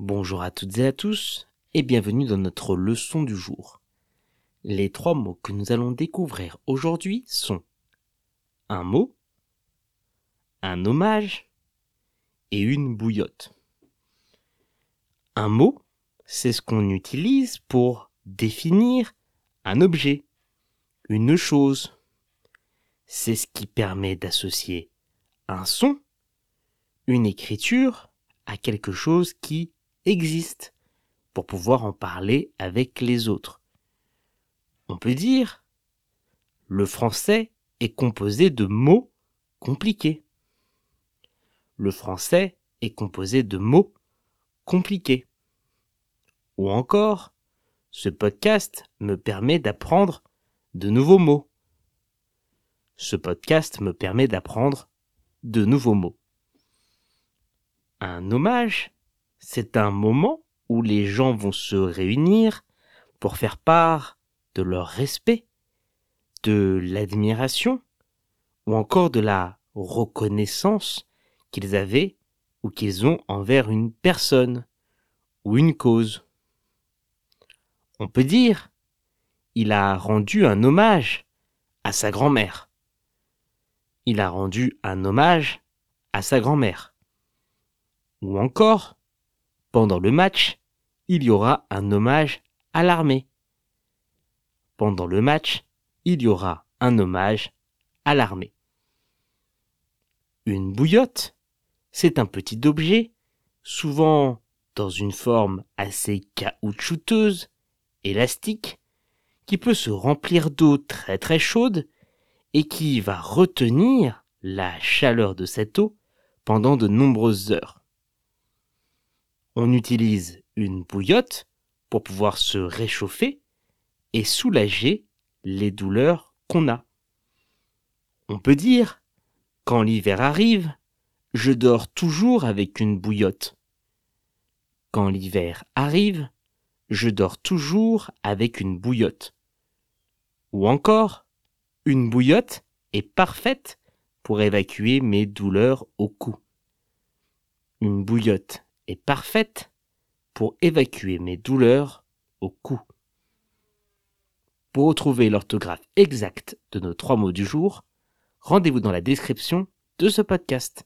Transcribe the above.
Bonjour à toutes et à tous et bienvenue dans notre leçon du jour. Les trois mots que nous allons découvrir aujourd'hui sont un mot, un hommage et une bouillotte. Un mot, c'est ce qu'on utilise pour définir un objet, une chose. C'est ce qui permet d'associer un son, une écriture à quelque chose qui existe pour pouvoir en parler avec les autres. On peut dire le français est composé de mots compliqués. Le français est composé de mots compliqués. Ou encore, ce podcast me permet d'apprendre de nouveaux mots. Ce podcast me permet d'apprendre de nouveaux mots. Un hommage c'est un moment où les gens vont se réunir pour faire part de leur respect, de l'admiration ou encore de la reconnaissance qu'ils avaient ou qu'ils ont envers une personne ou une cause. On peut dire, il a rendu un hommage à sa grand-mère. Il a rendu un hommage à sa grand-mère. Ou encore, pendant le match, il y aura un hommage à l'armée. Pendant le match, il y aura un hommage à l'armée. Une bouillotte, c'est un petit objet, souvent dans une forme assez caoutchouteuse, élastique, qui peut se remplir d'eau très très chaude et qui va retenir la chaleur de cette eau pendant de nombreuses heures on utilise une bouillotte pour pouvoir se réchauffer et soulager les douleurs qu'on a. On peut dire, quand l'hiver arrive, je dors toujours avec une bouillotte. Quand l'hiver arrive, je dors toujours avec une bouillotte. Ou encore, une bouillotte est parfaite pour évacuer mes douleurs au cou. Une bouillotte est parfaite pour évacuer mes douleurs au cou. Pour retrouver l'orthographe exacte de nos trois mots du jour, rendez-vous dans la description de ce podcast.